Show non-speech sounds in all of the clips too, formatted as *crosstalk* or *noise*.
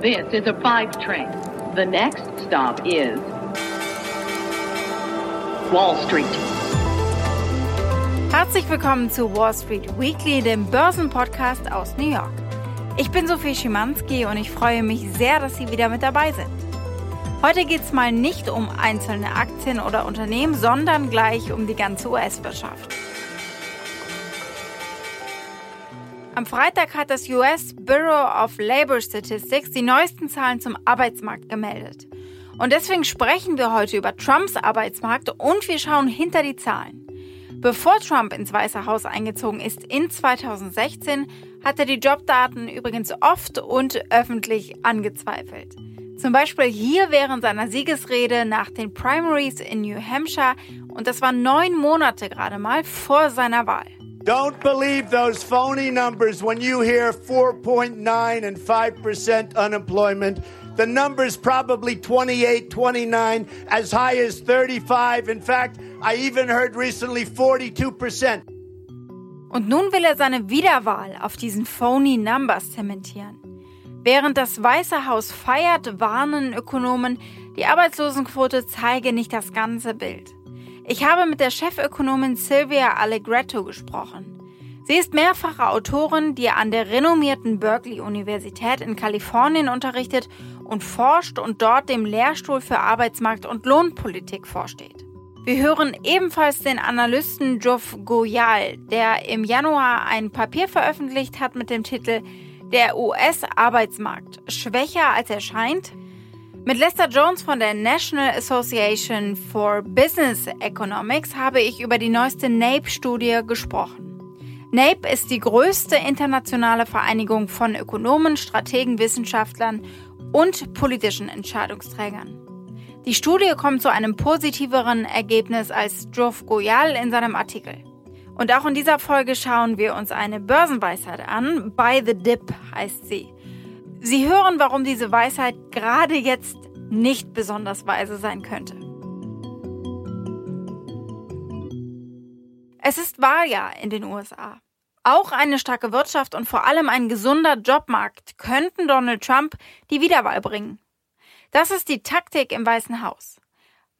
This is a five train. The next stop is Wall Street. Herzlich willkommen zu Wall Street Weekly, dem Börsenpodcast aus New York. Ich bin Sophie Schimanski und ich freue mich sehr, dass Sie wieder mit dabei sind. Heute geht es mal nicht um einzelne Aktien oder Unternehmen, sondern gleich um die ganze US-Wirtschaft. Am Freitag hat das US Bureau of Labor Statistics die neuesten Zahlen zum Arbeitsmarkt gemeldet. Und deswegen sprechen wir heute über Trumps Arbeitsmarkt und wir schauen hinter die Zahlen. Bevor Trump ins Weiße Haus eingezogen ist in 2016, hat er die Jobdaten übrigens oft und öffentlich angezweifelt. Zum Beispiel hier während seiner Siegesrede nach den Primaries in New Hampshire und das war neun Monate gerade mal vor seiner Wahl. Don't believe those phony numbers when you hear 4.9 and 5% unemployment. The number's probably 28, 29, as high as 35. In fact, I even heard recently 42%. Und nun will er seine Wiederwahl auf diesen phony Numbers zementieren. Während das Weiße Haus feiert, warnen Ökonomen, die Arbeitslosenquote zeige nicht das ganze Bild. Ich habe mit der Chefökonomin Sylvia Allegretto gesprochen. Sie ist mehrfache Autorin, die an der renommierten Berkeley-Universität in Kalifornien unterrichtet und forscht und dort dem Lehrstuhl für Arbeitsmarkt- und Lohnpolitik vorsteht. Wir hören ebenfalls den Analysten Geoff Goyal, der im Januar ein Papier veröffentlicht hat mit dem Titel Der US-Arbeitsmarkt schwächer als er scheint – mit Lester Jones von der National Association for Business Economics habe ich über die neueste NAPE-Studie gesprochen. NAPE ist die größte internationale Vereinigung von Ökonomen, Strategen, Wissenschaftlern und politischen Entscheidungsträgern. Die Studie kommt zu einem positiveren Ergebnis als Geoff Goyal in seinem Artikel. Und auch in dieser Folge schauen wir uns eine Börsenweisheit an. By the Dip heißt sie. Sie hören, warum diese Weisheit gerade jetzt nicht besonders weise sein könnte. Es ist Wahljahr in den USA. Auch eine starke Wirtschaft und vor allem ein gesunder Jobmarkt könnten Donald Trump die Wiederwahl bringen. Das ist die Taktik im Weißen Haus.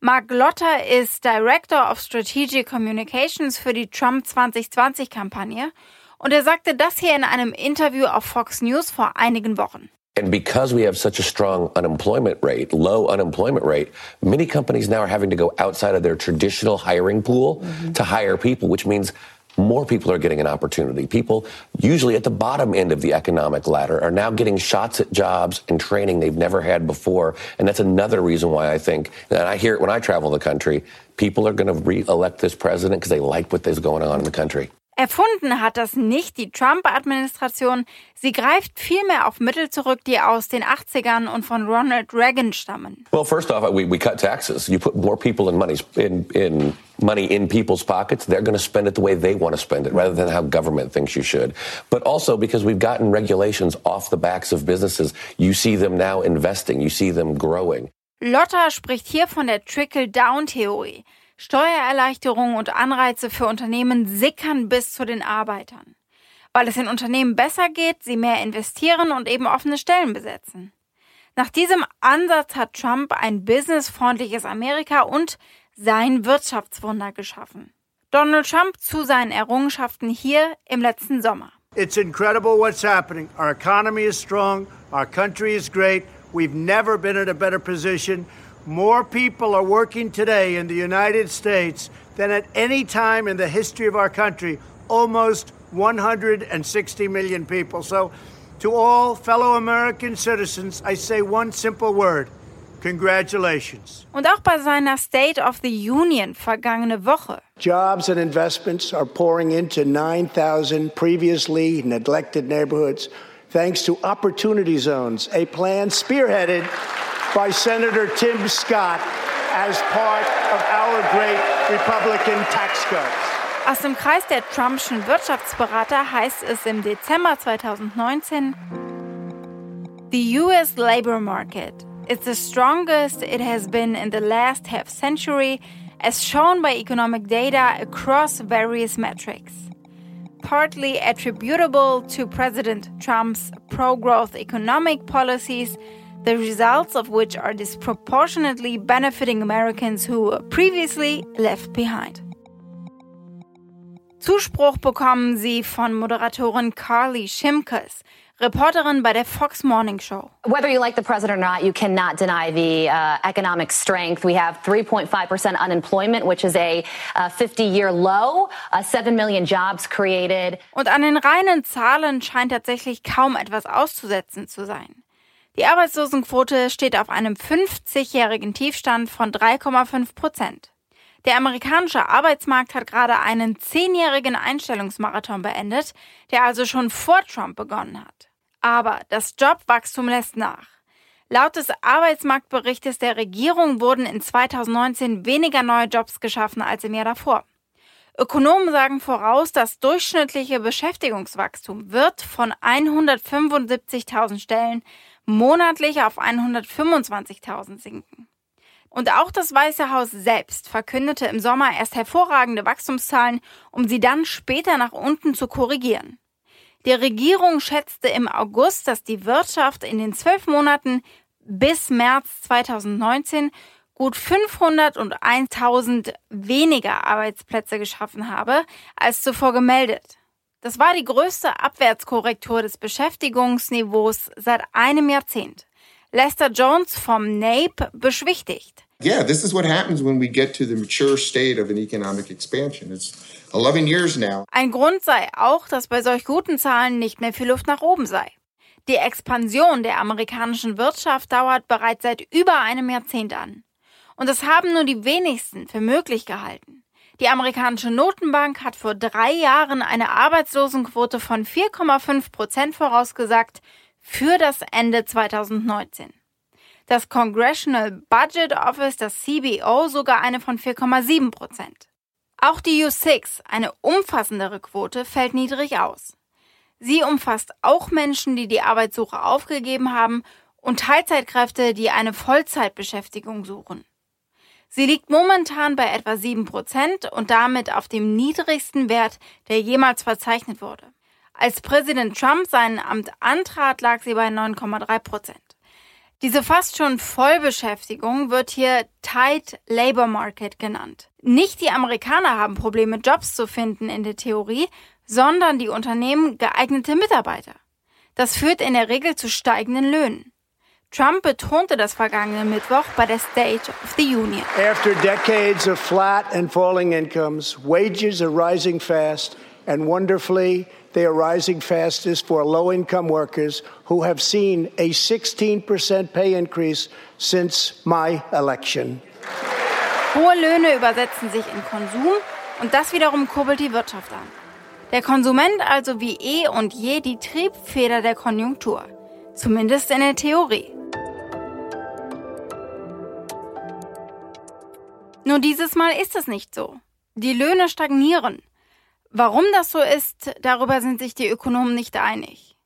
Mark Lotter ist Director of Strategic Communications für die Trump 2020-Kampagne und er sagte das hier in einem Interview auf Fox News vor einigen Wochen. And because we have such a strong unemployment rate, low unemployment rate, many companies now are having to go outside of their traditional hiring pool mm-hmm. to hire people, which means more people are getting an opportunity. People, usually at the bottom end of the economic ladder, are now getting shots at jobs and training they've never had before. And that's another reason why I think, and I hear it when I travel the country, people are going to re elect this president because they like what is going on in the country. Erfunden hat das nicht die Trump-Administration. Sie greift vielmehr auf Mittel zurück, die aus den 80ern und von Ronald Reagan stammen. Well, first off, we, we cut taxes. You put more people in money in, in money in people's pockets, they're going to spend it the way they want to spend it rather than how government thinks you should. But also because we've gotten regulations off the backs of businesses, you see them now investing, you see them growing. Lotta spricht hier von der Trickle-Down-Theorie. Steuererleichterungen und Anreize für Unternehmen sickern bis zu den Arbeitern. Weil es den Unternehmen besser geht, sie mehr investieren und eben offene Stellen besetzen. Nach diesem Ansatz hat Trump ein businessfreundliches Amerika und sein Wirtschaftswunder geschaffen. Donald Trump zu seinen Errungenschaften hier im letzten Sommer. It's incredible what's happening. Our economy is strong, our country is great. We've never been in a better position. More people are working today in the United States than at any time in the history of our country, almost 160 million people. So, to all fellow American citizens, I say one simple word. Congratulations. Und auch bei seiner State of the Union vergangene Woche. Jobs and investments are pouring into 9,000 previously neglected neighborhoods thanks to Opportunity Zones, a plan spearheaded by Senator Tim Scott as part of our great Republican tax cuts. Aus dem Kreis der Trumpschen Wirtschaftsberater heißt es im Dezember 2019, The US labor market is the strongest it has been in the last half century, as shown by economic data across various metrics. partly attributable to President Trump's pro growth economic policies, the results of which are disproportionately benefiting Americans who were previously left behind. Zuspruch bekommen sie von Moderatorin Carly Shimkus, Reporterin bei der Fox Morning Show. Whether you like the president or not, you cannot deny the uh, economic strength. We have 3.5% unemployment, which is a 50-year uh, low, uh, 7 million jobs created. Und an den reinen Zahlen scheint tatsächlich kaum etwas auszusetzen zu sein. Die Arbeitslosenquote steht auf einem 50-jährigen Tiefstand von 3,5 Prozent. Der amerikanische Arbeitsmarkt hat gerade einen zehnjährigen Einstellungsmarathon beendet, der also schon vor Trump begonnen hat. Aber das Jobwachstum lässt nach. Laut des Arbeitsmarktberichtes der Regierung wurden in 2019 weniger neue Jobs geschaffen als im Jahr davor. Ökonomen sagen voraus, das durchschnittliche Beschäftigungswachstum wird von 175.000 Stellen monatlich auf 125.000 sinken. Und auch das Weiße Haus selbst verkündete im Sommer erst hervorragende Wachstumszahlen, um sie dann später nach unten zu korrigieren. Die Regierung schätzte im August, dass die Wirtschaft in den zwölf Monaten bis März 2019 gut 501.000 weniger Arbeitsplätze geschaffen habe als zuvor gemeldet. Das war die größte Abwärtskorrektur des Beschäftigungsniveaus seit einem Jahrzehnt. Lester Jones vom NAPE beschwichtigt. Yeah, this is what happens when we get to the mature state of an economic expansion. It's 11 years now. Ein Grund sei auch, dass bei solch guten Zahlen nicht mehr viel Luft nach oben sei. Die Expansion der amerikanischen Wirtschaft dauert bereits seit über einem Jahrzehnt an. Und das haben nur die wenigsten für möglich gehalten. Die amerikanische Notenbank hat vor drei Jahren eine Arbeitslosenquote von 4,5 Prozent vorausgesagt für das Ende 2019. Das Congressional Budget Office, das CBO, sogar eine von 4,7 Prozent. Auch die U6, eine umfassendere Quote, fällt niedrig aus. Sie umfasst auch Menschen, die die Arbeitssuche aufgegeben haben und Teilzeitkräfte, die eine Vollzeitbeschäftigung suchen. Sie liegt momentan bei etwa 7 Prozent und damit auf dem niedrigsten Wert, der jemals verzeichnet wurde. Als Präsident Trump sein Amt antrat, lag sie bei 9,3 Prozent. Diese fast schon Vollbeschäftigung wird hier Tight Labor Market genannt. Nicht die Amerikaner haben Probleme, Jobs zu finden in der Theorie, sondern die Unternehmen geeignete Mitarbeiter. Das führt in der Regel zu steigenden Löhnen. Trump betonte das vergangene Mittwoch bei der State of the Union. After decades of flat and falling incomes, wages are rising fast and wonderfully They are rising fastest for low income workers who have seen a 16% pay increase since my election. Hohe Löhne übersetzen sich in Konsum und das wiederum kurbelt die Wirtschaft an. Der Konsument also wie eh und je die Triebfeder der Konjunktur. Zumindest in der Theorie. Nur dieses Mal ist es nicht so. Die Löhne stagnieren. Warum das so ist, darüber sind sich die Ökonomen nicht einig.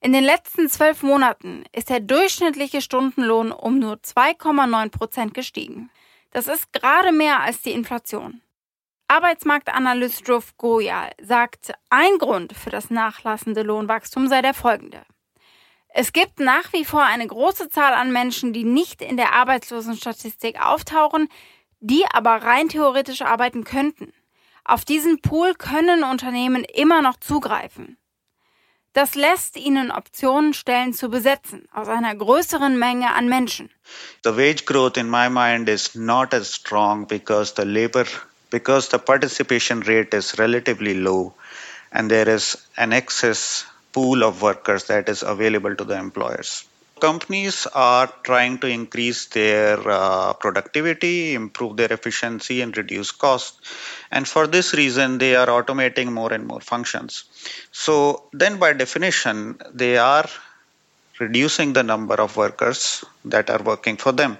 In den letzten zwölf Monaten ist der durchschnittliche Stundenlohn um nur 2,9 Prozent gestiegen. Das ist gerade mehr als die Inflation. Arbeitsmarktanalyst Dhruv Goyal sagt, ein Grund für das nachlassende Lohnwachstum sei der folgende. Es gibt nach wie vor eine große Zahl an Menschen, die nicht in der Arbeitslosenstatistik auftauchen, die aber rein theoretisch arbeiten könnten. Auf diesen Pool können Unternehmen immer noch zugreifen. Das lässt ihnen Optionen stellen zu besetzen aus einer größeren Menge an Menschen. The wage growth in my mind is not as strong because the labor because the participation rate is relatively low and there is an excess pool of workers that is available to the employers companies are trying to increase their uh, productivity, improve their efficiency, and reduce costs. And for this reason, they are automating more and more functions. So, then by definition, they are reducing the number of workers that are working for them.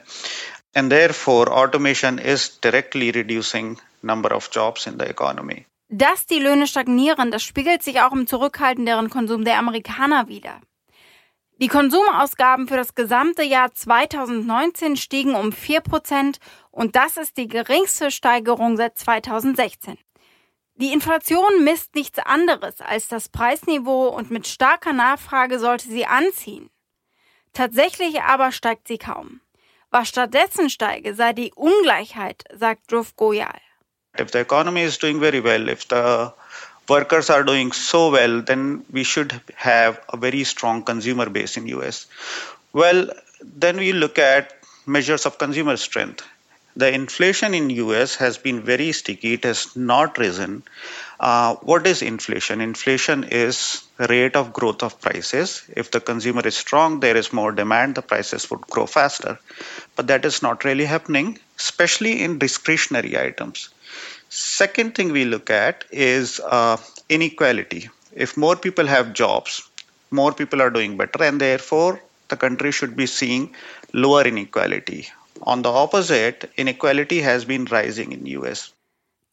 And therefore, automation is directly reducing number of jobs in the economy. Dass die Löhne stagnieren, das spiegelt sich auch im zurückhaltenderen Konsum der Amerikaner wider. Die Konsumausgaben für das gesamte Jahr 2019 stiegen um 4% und das ist die geringste Steigerung seit 2016. Die Inflation misst nichts anderes als das Preisniveau und mit starker Nachfrage sollte sie anziehen. Tatsächlich aber steigt sie kaum. Was stattdessen steige, sei die Ungleichheit, sagt Dhruv Goyal. If the economy is doing very well, if the workers are doing so well, then we should have a very strong consumer base in US. Well, then we look at measures of consumer strength. The inflation in US has been very sticky. It has not risen. Uh, what is inflation? Inflation is the rate of growth of prices. If the consumer is strong, there is more demand, the prices would grow faster. But that is not really happening, especially in discretionary items. Second thing we look at is uh, inequality. If more people have jobs, more people are doing better, and therefore the country should be seeing lower inequality. On the opposite, inequality has been rising in US.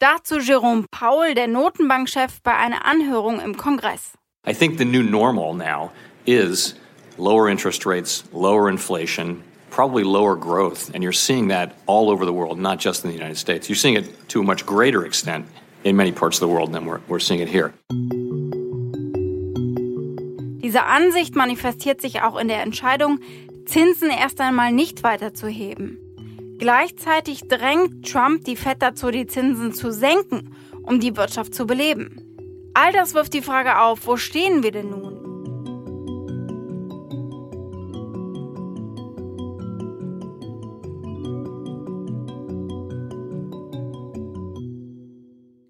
Dazu Jerome Powell, der Notenbankchef bei einer Anhörung im Kongress. I think the new normal now is lower interest rates, lower inflation, probably lower growth, and you're seeing that all over the world, not just in the United States. You're seeing it to a much greater extent in many parts of the world than we're, we're seeing it here. Diese Ansicht manifestiert sich auch in der Entscheidung, Zinsen erst einmal nicht weiterzuheben. Gleichzeitig drängt Trump die Fed dazu, die Zinsen zu senken, um die Wirtschaft zu beleben. All das wirft die Frage auf, wo stehen wir denn nun?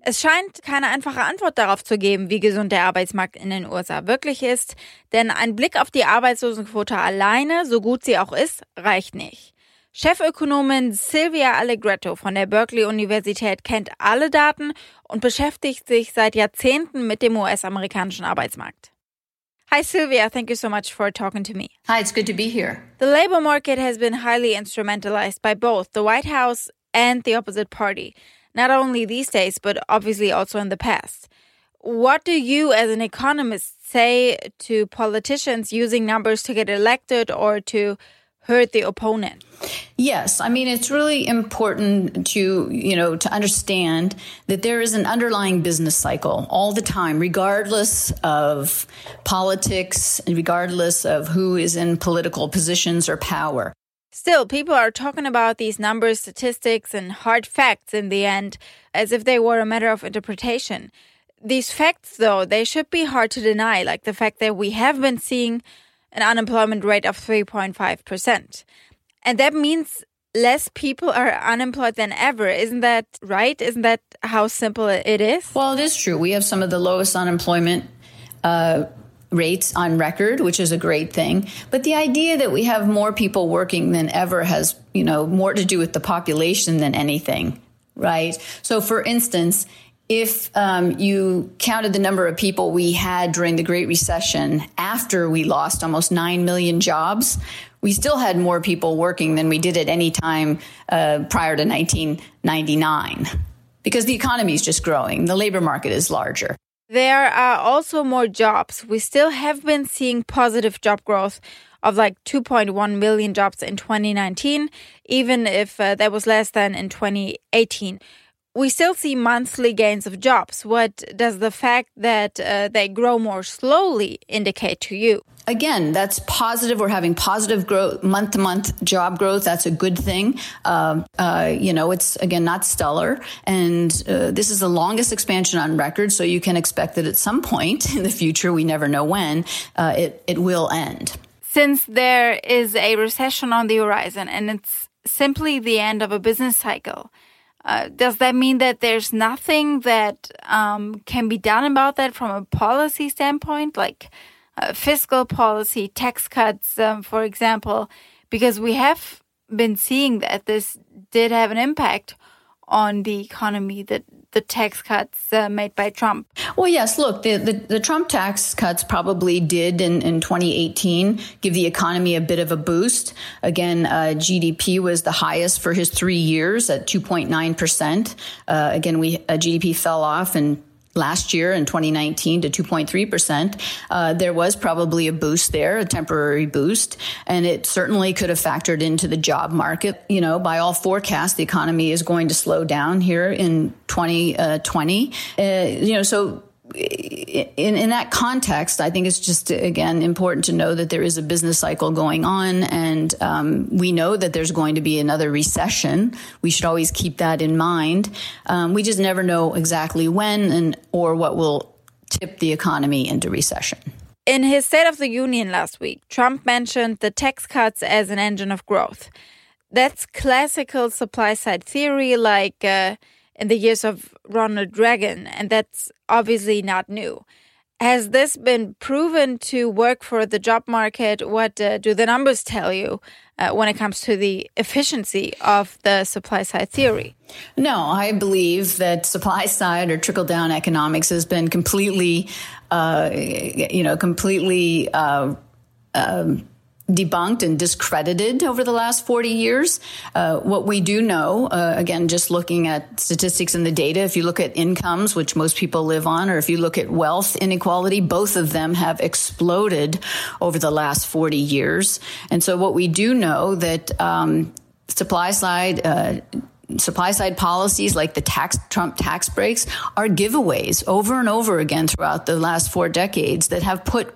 Es scheint keine einfache Antwort darauf zu geben, wie gesund der Arbeitsmarkt in den USA wirklich ist, denn ein Blick auf die Arbeitslosenquote alleine, so gut sie auch ist, reicht nicht. Chefökonomin Sylvia Allegretto von der Berkeley Universität kennt alle Daten und beschäftigt sich seit Jahrzehnten mit dem US-amerikanischen Arbeitsmarkt. Hi, Sylvia. Thank you so much for talking to me. Hi, it's good to be here. The labor market has been highly instrumentalized by both the White House and the opposite party. Not only these days, but obviously also in the past. What do you, as an economist, say to politicians using numbers to get elected or to hurt the opponent? Yes, I mean it's really important to, you know, to understand that there is an underlying business cycle all the time regardless of politics and regardless of who is in political positions or power. Still, people are talking about these numbers, statistics, and hard facts in the end as if they were a matter of interpretation. These facts, though, they should be hard to deny, like the fact that we have been seeing an unemployment rate of 3.5%. And that means less people are unemployed than ever. Isn't that right? Isn't that how simple it is? Well, it is true. We have some of the lowest unemployment uh, rates on record, which is a great thing. But the idea that we have more people working than ever has, you know, more to do with the population than anything, right? So, for instance, if um, you counted the number of people we had during the Great Recession after we lost almost 9 million jobs, we still had more people working than we did at any time uh, prior to 1999 because the economy is just growing, the labor market is larger. There are also more jobs. We still have been seeing positive job growth of like 2.1 million jobs in 2019, even if uh, that was less than in 2018. We still see monthly gains of jobs. What does the fact that uh, they grow more slowly indicate to you? again, that's positive. We're having positive growth, month to month job growth. That's a good thing. Uh, uh, you know, it's again not stellar, and uh, this is the longest expansion on record. So you can expect that at some point *laughs* in the future, we never know when, uh, it it will end. Since there is a recession on the horizon, and it's simply the end of a business cycle. Uh, does that mean that there's nothing that um, can be done about that from a policy standpoint? Like, uh, fiscal policy, tax cuts, um, for example, because we have been seeing that this did have an impact on the economy that the tax cuts uh, made by Trump. Well, yes, look, the, the, the, Trump tax cuts probably did in, in 2018 give the economy a bit of a boost. Again, uh, GDP was the highest for his three years at 2.9%. Uh, again, we uh, GDP fell off in last year in 2019 to 2.3%. Uh, there was probably a boost there, a temporary boost, and it certainly could have factored into the job market. You know, by all forecasts, the economy is going to slow down here in 2020. Uh, you know, so in, in that context, I think it's just again important to know that there is a business cycle going on, and um, we know that there's going to be another recession. We should always keep that in mind. Um, we just never know exactly when and or what will tip the economy into recession. In his State of the Union last week, Trump mentioned the tax cuts as an engine of growth. That's classical supply side theory, like. Uh, in the years of Ronald Reagan, and that's obviously not new. Has this been proven to work for the job market? What uh, do the numbers tell you uh, when it comes to the efficiency of the supply side theory? No, I believe that supply side or trickle down economics has been completely, uh, you know, completely. Uh, um, debunked and discredited over the last 40 years. Uh, what we do know, uh, again, just looking at statistics and the data, if you look at incomes, which most people live on, or if you look at wealth inequality, both of them have exploded over the last 40 years. And so what we do know that um, supply side, uh, supply side policies like the tax Trump tax breaks are giveaways over and over again throughout the last four decades that have put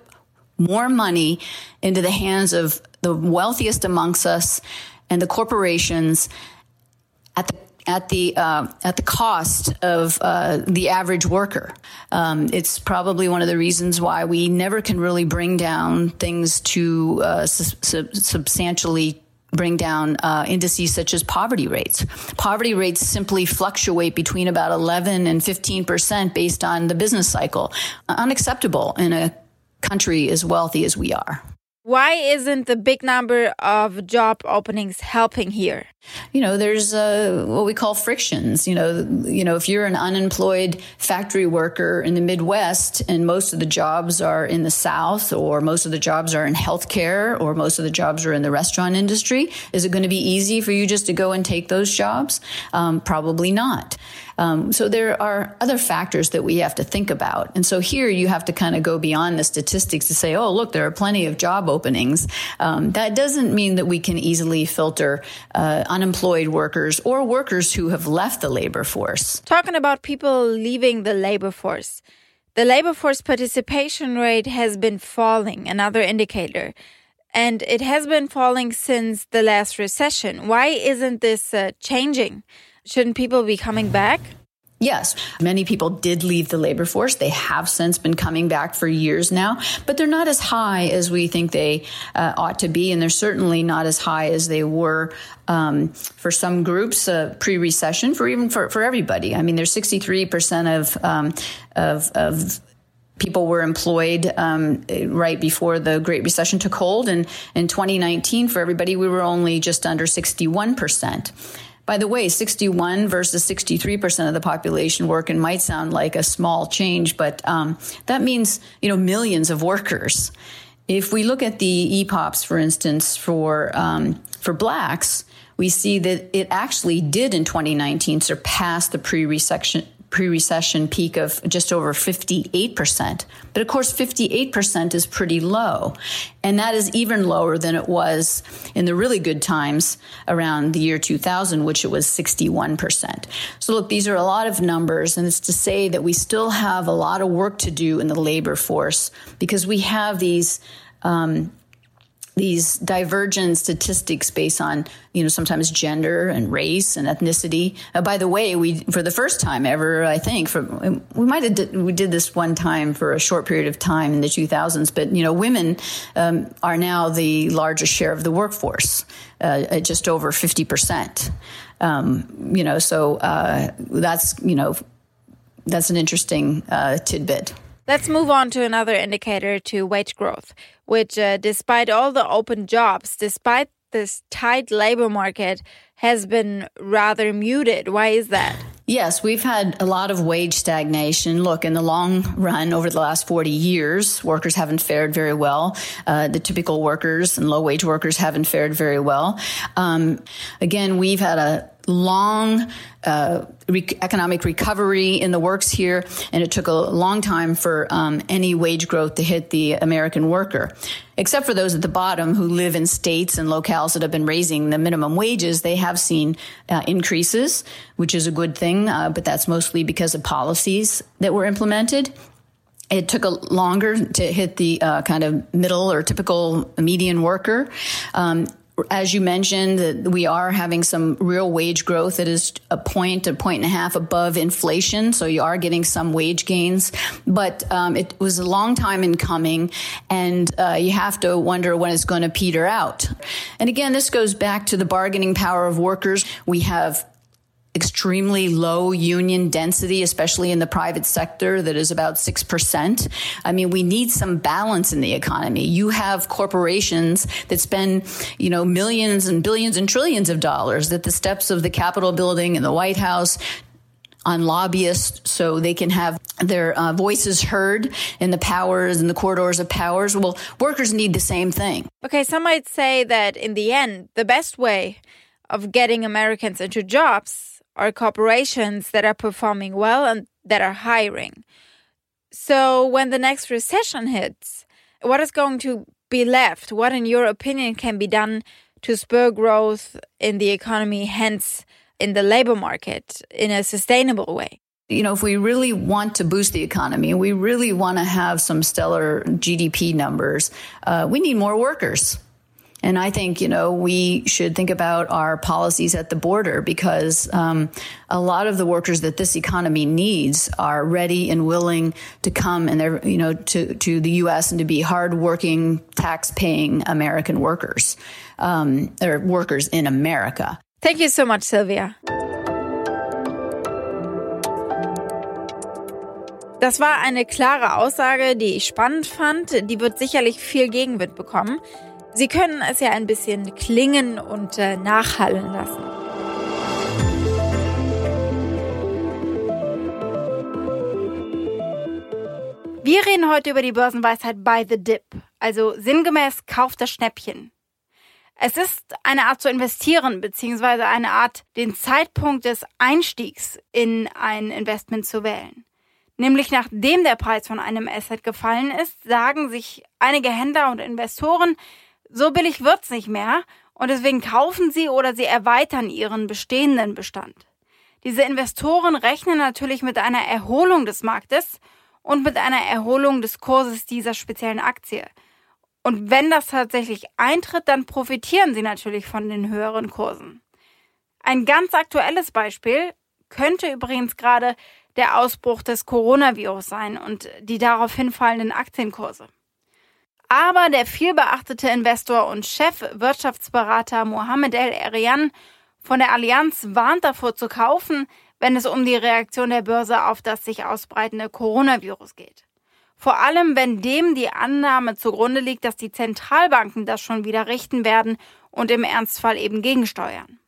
more money into the hands of the wealthiest amongst us and the corporations at the at the uh, at the cost of uh, the average worker. Um, it's probably one of the reasons why we never can really bring down things to uh, su- substantially bring down uh, indices such as poverty rates. Poverty rates simply fluctuate between about 11 and 15 percent based on the business cycle. Unacceptable in a country as wealthy as we are. Why isn't the big number of job openings helping here? You know, there's uh, what we call frictions. You know, you know, if you're an unemployed factory worker in the Midwest and most of the jobs are in the South, or most of the jobs are in healthcare, or most of the jobs are in the restaurant industry, is it going to be easy for you just to go and take those jobs? Um, probably not. Um, so there are other factors that we have to think about. And so here you have to kind of go beyond the statistics to say, oh, look, there are plenty of job openings. Um, that doesn't mean that we can easily filter uh, unemployed workers or workers who have left the labor force. Talking about people leaving the labor force. The labor force participation rate has been falling, another indicator. And it has been falling since the last recession. Why isn't this uh, changing? Shouldn't people be coming back? Yes, many people did leave the labor force. They have since been coming back for years now, but they're not as high as we think they uh, ought to be, and they're certainly not as high as they were um, for some groups uh, pre-recession, for even for, for everybody. I mean, there's 63 percent of, um, of of people were employed um, right before the Great Recession took hold, and in 2019, for everybody, we were only just under 61 percent. By the way, 61 versus 63% of the population working might sound like a small change, but um, that means, you know, millions of workers. If we look at the EPOPs, for instance, for, um, for blacks, we see that it actually did in 2019 surpass the pre-recession pre-recession peak of just over 58%. But of course 58% is pretty low. And that is even lower than it was in the really good times around the year 2000 which it was 61%. So look, these are a lot of numbers and it's to say that we still have a lot of work to do in the labor force because we have these um, these divergent statistics based on you know sometimes gender and race and ethnicity. Uh, by the way, we for the first time ever, I think, we might have did, we did this one time for a short period of time in the 2000s, but you know women um, are now the largest share of the workforce, uh, at just over 50 percent. Um, you know, so uh, that's you know that's an interesting uh, tidbit. Let's move on to another indicator to wage growth, which, uh, despite all the open jobs, despite this tight labor market, has been rather muted. Why is that? Yes, we've had a lot of wage stagnation. Look, in the long run, over the last 40 years, workers haven't fared very well. Uh, the typical workers and low wage workers haven't fared very well. Um, again, we've had a long uh, re- economic recovery in the works here, and it took a long time for um, any wage growth to hit the American worker. Except for those at the bottom who live in states and locales that have been raising the minimum wages, they have seen uh, increases, which is a good thing, uh, but that's mostly because of policies that were implemented. It took a longer to hit the uh, kind of middle or typical median worker. Um, as you mentioned, we are having some real wage growth that is a point, a point and a half above inflation. So you are getting some wage gains, but um, it was a long time in coming, and uh, you have to wonder when it's going to peter out. And again, this goes back to the bargaining power of workers. We have extremely low union density, especially in the private sector, that is about 6%. I mean, we need some balance in the economy. You have corporations that spend, you know, millions and billions and trillions of dollars at the steps of the Capitol building and the White House on lobbyists so they can have their uh, voices heard in the powers and the corridors of powers. Well, workers need the same thing. Okay, some might say that in the end, the best way of getting Americans into jobs are corporations that are performing well and that are hiring. So when the next recession hits, what is going to be left? What, in your opinion, can be done to spur growth in the economy, hence in the labor market, in a sustainable way? You know, if we really want to boost the economy, we really want to have some stellar GDP numbers, uh, we need more workers. And I think, you know, we should think about our policies at the border because um, a lot of the workers that this economy needs are ready and willing to come and they're, you know, to, to the U.S. and to be hardworking, tax paying American workers, um, or workers in America. Thank you so much, Sylvia. Das war eine klare Aussage, die ich spannend fand. Die wird sicherlich viel Gegenwind bekommen. Sie können es ja ein bisschen klingen und äh, nachhallen lassen. Wir reden heute über die Börsenweisheit Buy the Dip, also sinngemäß kauft das Schnäppchen. Es ist eine Art zu investieren, beziehungsweise eine Art, den Zeitpunkt des Einstiegs in ein Investment zu wählen. Nämlich nachdem der Preis von einem Asset gefallen ist, sagen sich einige Händler und Investoren, so billig wird's nicht mehr und deswegen kaufen sie oder sie erweitern ihren bestehenden Bestand. Diese Investoren rechnen natürlich mit einer Erholung des Marktes und mit einer Erholung des Kurses dieser speziellen Aktie. Und wenn das tatsächlich eintritt, dann profitieren sie natürlich von den höheren Kursen. Ein ganz aktuelles Beispiel könnte übrigens gerade der Ausbruch des Coronavirus sein und die darauf hinfallenden Aktienkurse. Aber der vielbeachtete Investor und Chefwirtschaftsberater Mohamed El Erian von der Allianz warnt davor zu kaufen, wenn es um die Reaktion der Börse auf das sich ausbreitende Coronavirus geht. Vor allem, wenn dem die Annahme zugrunde liegt, dass die Zentralbanken das schon wieder richten werden und im Ernstfall eben gegensteuern.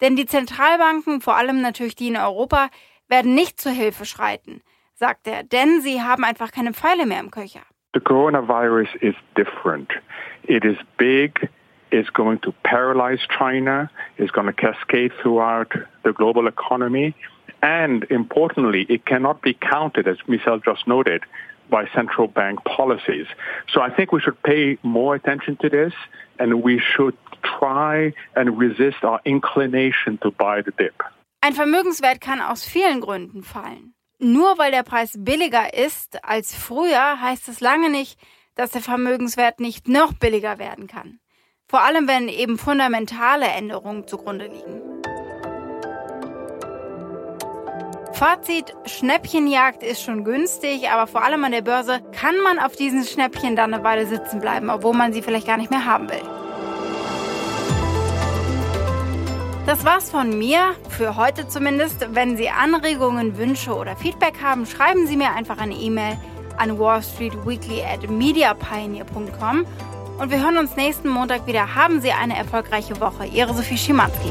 Denn die Zentralbanken, vor allem natürlich die in Europa, werden nicht zur Hilfe schreiten, sagt er, denn sie haben einfach keine Pfeile mehr im Köcher. The coronavirus is different. It is big. It's going to paralyze China. It's going to cascade throughout the global economy. And importantly, it cannot be counted, as Michelle just noted, by central bank policies. So I think we should pay more attention to this and we should try and resist our inclination to buy the dip. Ein Vermögenswert kann aus vielen Gründen fallen. Nur weil der Preis billiger ist als früher, heißt es lange nicht, dass der Vermögenswert nicht noch billiger werden kann. Vor allem, wenn eben fundamentale Änderungen zugrunde liegen. Fazit, Schnäppchenjagd ist schon günstig, aber vor allem an der Börse kann man auf diesen Schnäppchen dann eine Weile sitzen bleiben, obwohl man sie vielleicht gar nicht mehr haben will. Das war's von mir, für heute zumindest. Wenn Sie Anregungen, Wünsche oder Feedback haben, schreiben Sie mir einfach eine E-Mail an wallstreetweekly at mediapioneer.com. Und wir hören uns nächsten Montag wieder. Haben Sie eine erfolgreiche Woche. Ihre Sophie Schimanski.